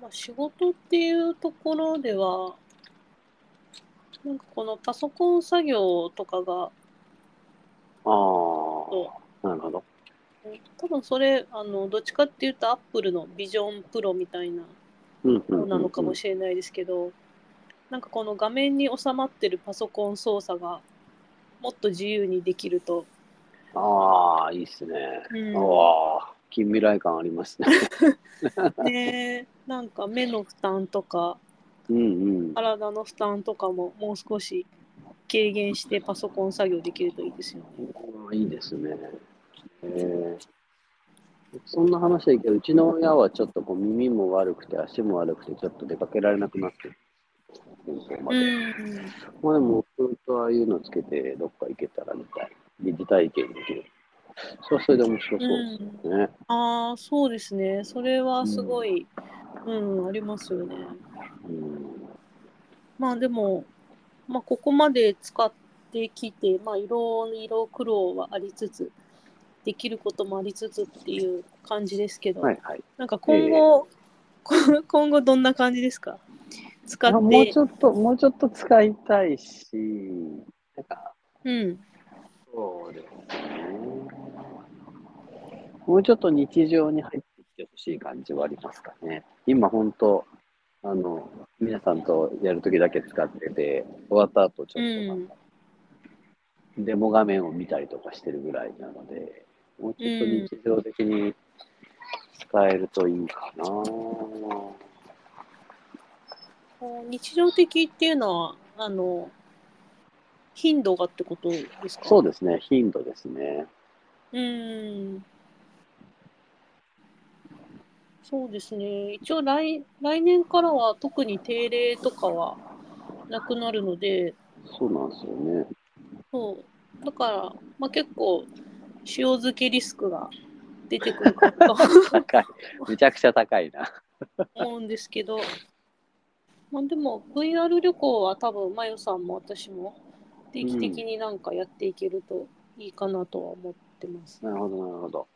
まあ、仕事っていうところでは、なんかこのパソコン作業とかが、あそあ、なるほど。多分それ、あの、どっちかっていうと、アップルのビジョンプロみたいなのなのかもうんしれないですけど、なんかこの画面に収まってるパソコン操作がもっと自由にできると、ああ、いいっすね。うん。ああ、近未来感ありますね。で、なんか目の負担とか、うんうん。体の負担とかももう少し軽減してパソコン作業できるといいですよね。いいですね。えーそんな話だけど、うちの親はちょっとこう耳も悪くて足も悪くて、ちょっと出かけられなくなってる。までうん。まあでも、ずっとああいうのつけてどっか行けたらみたいな。疑似体験できる。それはそれで面白そうですね。ああ、そうですね。それはすごい、うん、ありますよね。うん。まあでも、まあここまで使ってきて、まあいろいろ苦労はありつつ、できることもありつつっていう感じですけど、はいはい。なんか今後、今後どんな感じですか？使っあもうてち、ょっと、もうちょっと使いたいし、なんか、うん、そうですね。もうちょっと日常に入ってきてほしい感じはありますかね。今本当、あの、皆さんとやるときだけ使ってて、終わった後ちょっとなんか、デモ画面を見たりとかしてるぐらいなので、もうちょっと日常的に使えるといいかな。日常的っていうのは、あの、頻度がってことですか？そうですね、頻度ですね。うーん。そうですね。一応来、来年からは特に定例とかはなくなるので、そうなんですよね。そう。だから、まあ、結構、塩漬けリスクが出てくるかと 高い。めちゃくちゃ高いな。思うんですけど、まあ、でも VR 旅行は多分、まゆさんも私も定期的になんかやっていけるといいかなとは思ってます。なるほど、なるほど。